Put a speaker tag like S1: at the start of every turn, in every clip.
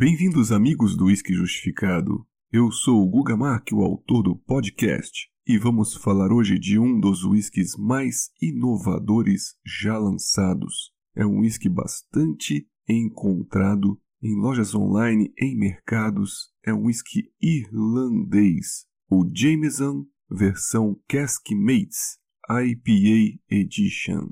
S1: Bem-vindos, amigos do Whisky Justificado. Eu sou o Guga Mark, o autor do podcast, e vamos falar hoje de um dos whiskies mais inovadores já lançados. É um whisky bastante encontrado em lojas online, em mercados. É um whisky irlandês, o Jameson versão Cask Mates IPA Edition.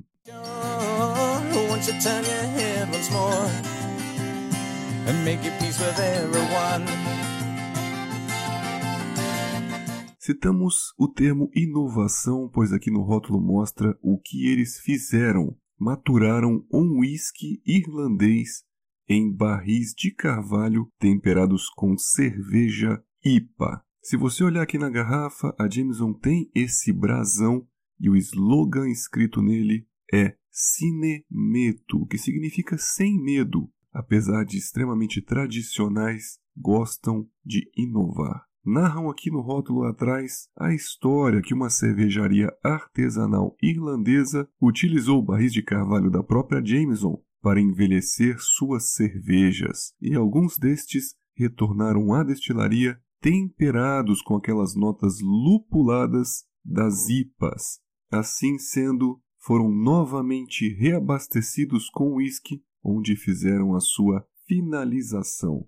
S1: Citamos o termo inovação, pois aqui no rótulo mostra o que eles fizeram. Maturaram um whisky irlandês em barris de carvalho temperados com cerveja IPA. Se você olhar aqui na garrafa, a Jameson tem esse brasão e o slogan escrito nele é Cinemeto, que significa sem medo. Apesar de extremamente tradicionais, gostam de inovar. Narram aqui no rótulo atrás a história que uma cervejaria artesanal irlandesa utilizou barris de carvalho da própria Jameson para envelhecer suas cervejas, e alguns destes retornaram à destilaria temperados com aquelas notas lupuladas das IPAs. Assim sendo, foram novamente reabastecidos com uísque, onde fizeram a sua finalização.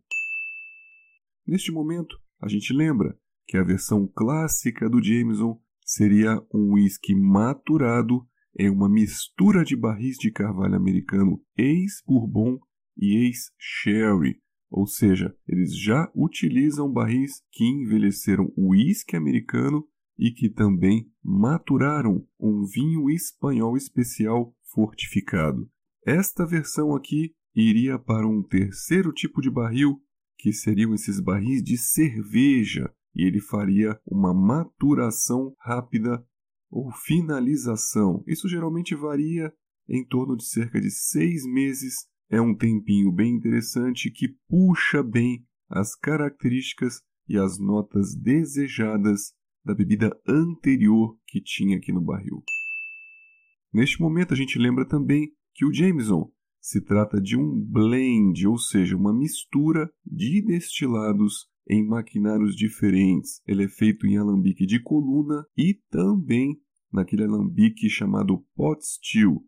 S1: Neste momento, a gente lembra que a versão clássica do Jameson seria um uísque maturado em uma mistura de barris de carvalho americano ex-bourbon e ex-sherry, ou seja, eles já utilizam barris que envelheceram o uísque americano e que também maturaram um vinho espanhol especial fortificado. Esta versão aqui iria para um terceiro tipo de barril, que seriam esses barris de cerveja, e ele faria uma maturação rápida ou finalização. Isso geralmente varia em torno de cerca de seis meses é um tempinho bem interessante que puxa bem as características e as notas desejadas da bebida anterior que tinha aqui no barril. Neste momento, a gente lembra também que o Jameson se trata de um blend, ou seja, uma mistura de destilados em maquinários diferentes. Ele é feito em alambique de coluna e também naquele alambique chamado pot still,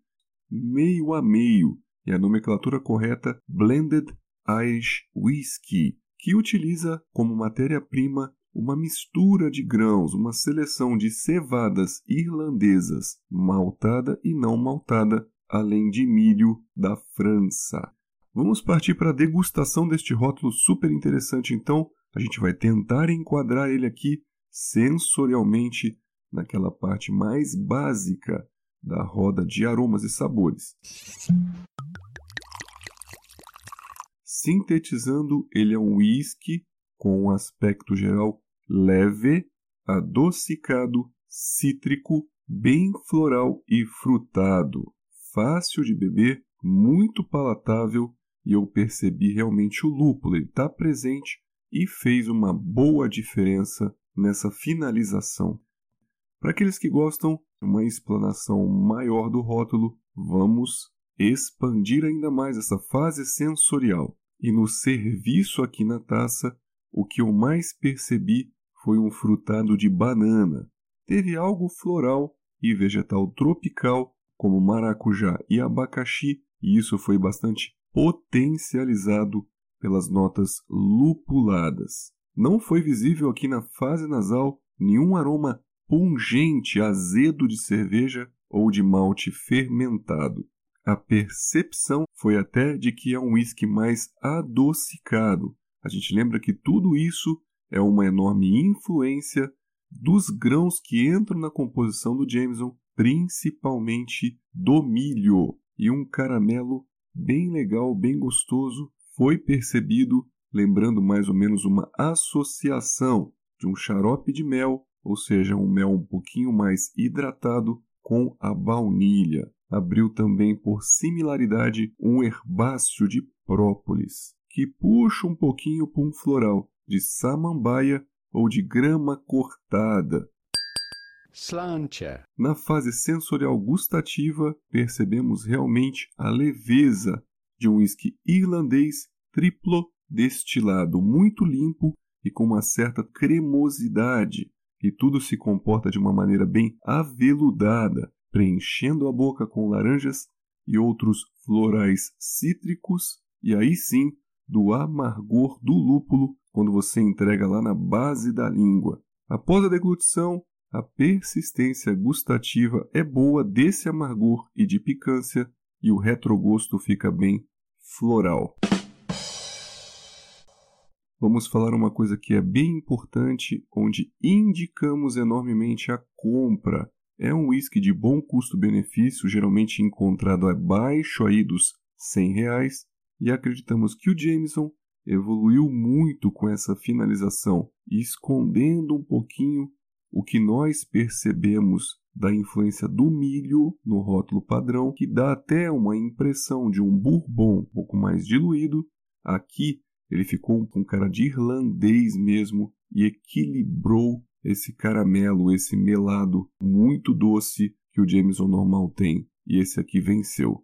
S1: meio a meio, e a nomenclatura correta Blended Irish Whiskey, que utiliza como matéria-prima uma mistura de grãos, uma seleção de cevadas irlandesas, maltada e não maltada, além de milho da França. Vamos partir para a degustação deste rótulo super interessante, então. A gente vai tentar enquadrar ele aqui sensorialmente naquela parte mais básica da roda de aromas e sabores. Sintetizando, ele é um whisky com um aspecto geral leve, adocicado, cítrico, bem floral e frutado. Fácil de beber, muito palatável e eu percebi realmente o lúpulo, ele está presente e fez uma boa diferença nessa finalização. Para aqueles que gostam de uma explanação maior do rótulo, vamos expandir ainda mais essa fase sensorial. E no serviço aqui na taça, o que eu mais percebi foi um frutado de banana. Teve algo floral e vegetal tropical, como maracujá e abacaxi, e isso foi bastante potencializado pelas notas lupuladas. Não foi visível aqui na fase nasal nenhum aroma pungente, azedo de cerveja ou de malte fermentado. A percepção foi até de que é um whisky mais adocicado. A gente lembra que tudo isso é uma enorme influência dos grãos que entram na composição do Jameson, principalmente do milho. E um caramelo bem legal, bem gostoso, foi percebido, lembrando mais ou menos uma associação de um xarope de mel, ou seja, um mel um pouquinho mais hidratado, com a baunilha abriu também por similaridade um herbáceo de própolis, que puxa um pouquinho para um floral de samambaia ou de grama cortada. Na fase sensorial gustativa, percebemos realmente a leveza de um whisky irlandês triplo destilado muito limpo e com uma certa cremosidade, e tudo se comporta de uma maneira bem aveludada, preenchendo a boca com laranjas e outros florais cítricos, e aí sim do amargor do lúpulo quando você entrega lá na base da língua. Após a deglutição, a persistência gustativa é boa desse amargor e de picância e o retrogosto fica bem floral. Vamos falar uma coisa que é bem importante, onde indicamos enormemente a compra. É um whisky de bom custo-benefício, geralmente encontrado abaixo aí dos 100 reais, e acreditamos que o Jameson evoluiu muito com essa finalização, escondendo um pouquinho o que nós percebemos da influência do milho no rótulo padrão, que dá até uma impressão de um bourbon um pouco mais diluído. Aqui ele ficou com cara de irlandês mesmo e equilibrou esse caramelo, esse melado muito doce que o Jameson normal tem, e esse aqui venceu.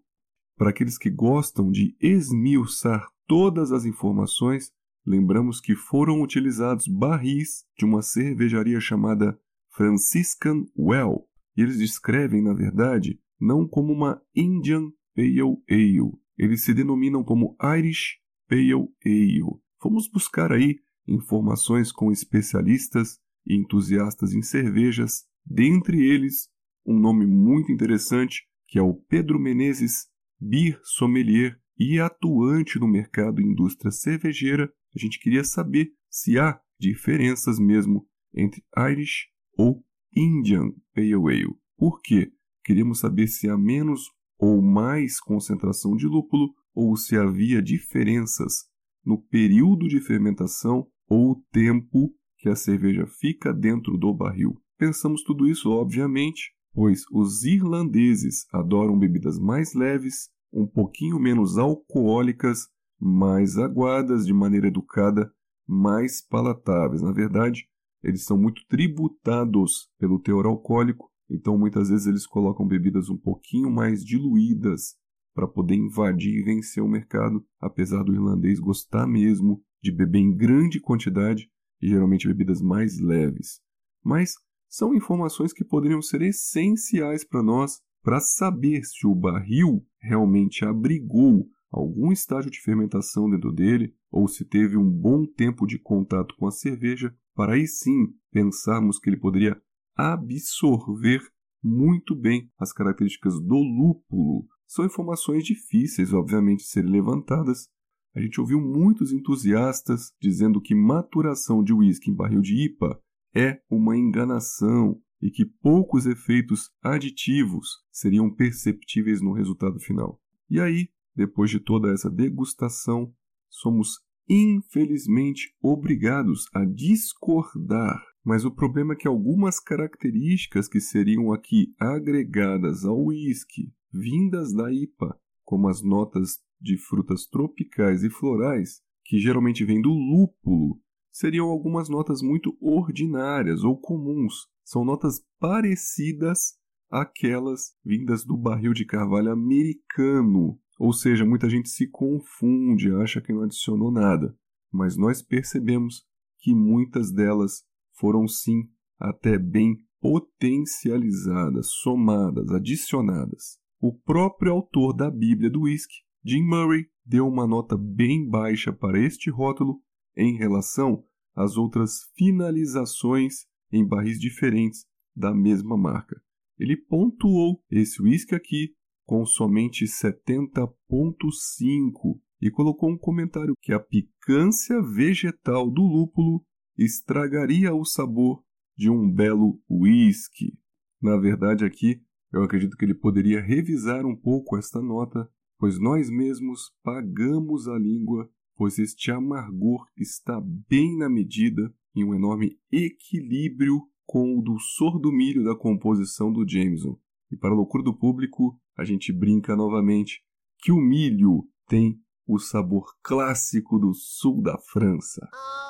S1: Para aqueles que gostam de esmiuçar todas as informações, lembramos que foram utilizados barris de uma cervejaria chamada Franciscan Well, e eles descrevem, na verdade, não como uma Indian Pale Ale, eles se denominam como Irish Pale Ale. Fomos buscar aí informações com especialistas e entusiastas em cervejas, dentre eles um nome muito interessante que é o Pedro Menezes beer sommelier e atuante no mercado e indústria cervejeira, a gente queria saber se há diferenças mesmo entre Irish ou Indian Pale Ale. Por quê? Queríamos saber se há menos ou mais concentração de lúpulo ou se havia diferenças no período de fermentação ou o tempo que a cerveja fica dentro do barril. Pensamos tudo isso, obviamente, pois os irlandeses adoram bebidas mais leves, um pouquinho menos alcoólicas, mais aguadas, de maneira educada, mais palatáveis. Na verdade, eles são muito tributados pelo teor alcoólico, então muitas vezes eles colocam bebidas um pouquinho mais diluídas para poder invadir e vencer o mercado, apesar do irlandês gostar mesmo de beber em grande quantidade e geralmente bebidas mais leves. Mas são informações que poderiam ser essenciais para nós para saber se o barril realmente abrigou algum estágio de fermentação dentro dele ou se teve um bom tempo de contato com a cerveja, para aí sim pensarmos que ele poderia absorver muito bem as características do lúpulo. São informações difíceis, obviamente, de serem levantadas. A gente ouviu muitos entusiastas dizendo que maturação de uísque em barril de IPA é uma enganação e que poucos efeitos aditivos seriam perceptíveis no resultado final. E aí, depois de toda essa degustação, somos infelizmente obrigados a discordar. Mas o problema é que algumas características que seriam aqui agregadas ao uísque, vindas da IPA, como as notas de frutas tropicais e florais, que geralmente vêm do lúpulo, seriam algumas notas muito ordinárias ou comuns. São notas parecidas àquelas vindas do barril de carvalho americano. Ou seja, muita gente se confunde, acha que não adicionou nada. Mas nós percebemos que muitas delas foram sim até bem potencializadas, somadas, adicionadas. O próprio autor da Bíblia do Whisky, Jim Murray, deu uma nota bem baixa para este rótulo em relação às outras finalizações em barris diferentes da mesma marca. Ele pontuou esse whisky aqui com somente 70.5 e colocou um comentário que a picância vegetal do lúpulo estragaria o sabor de um belo whisky. Na verdade, aqui eu acredito que ele poderia revisar um pouco esta nota, pois nós mesmos pagamos a língua pois este amargor está bem na medida em um enorme equilíbrio com o do milho da composição do Jameson. E para a loucura do público, a gente brinca novamente que o milho tem o sabor clássico do sul da França. Oh,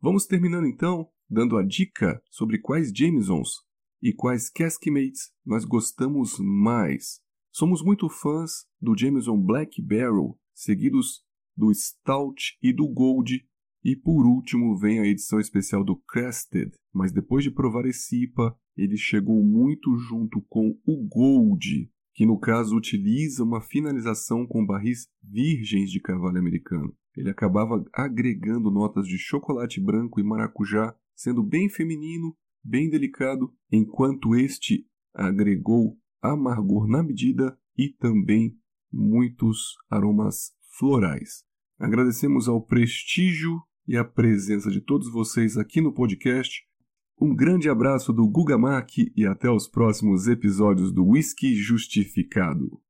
S1: Vamos terminando então dando a dica sobre quais Jamesons e quais Caskmates nós gostamos mais. Somos muito fãs do Jameson Black Barrel, seguidos do Stout e do Gold. E por último vem a edição especial do Crested, mas depois de provar esse IPA, ele chegou muito junto com o Gold, que no caso utiliza uma finalização com barris virgens de carvalho americano. Ele acabava agregando notas de chocolate branco e maracujá, sendo bem feminino, bem delicado, enquanto este agregou amargor na medida e também muitos aromas florais. Agradecemos ao prestígio e a presença de todos vocês aqui no podcast. Um grande abraço do Guga Mac e até os próximos episódios do Whisky Justificado.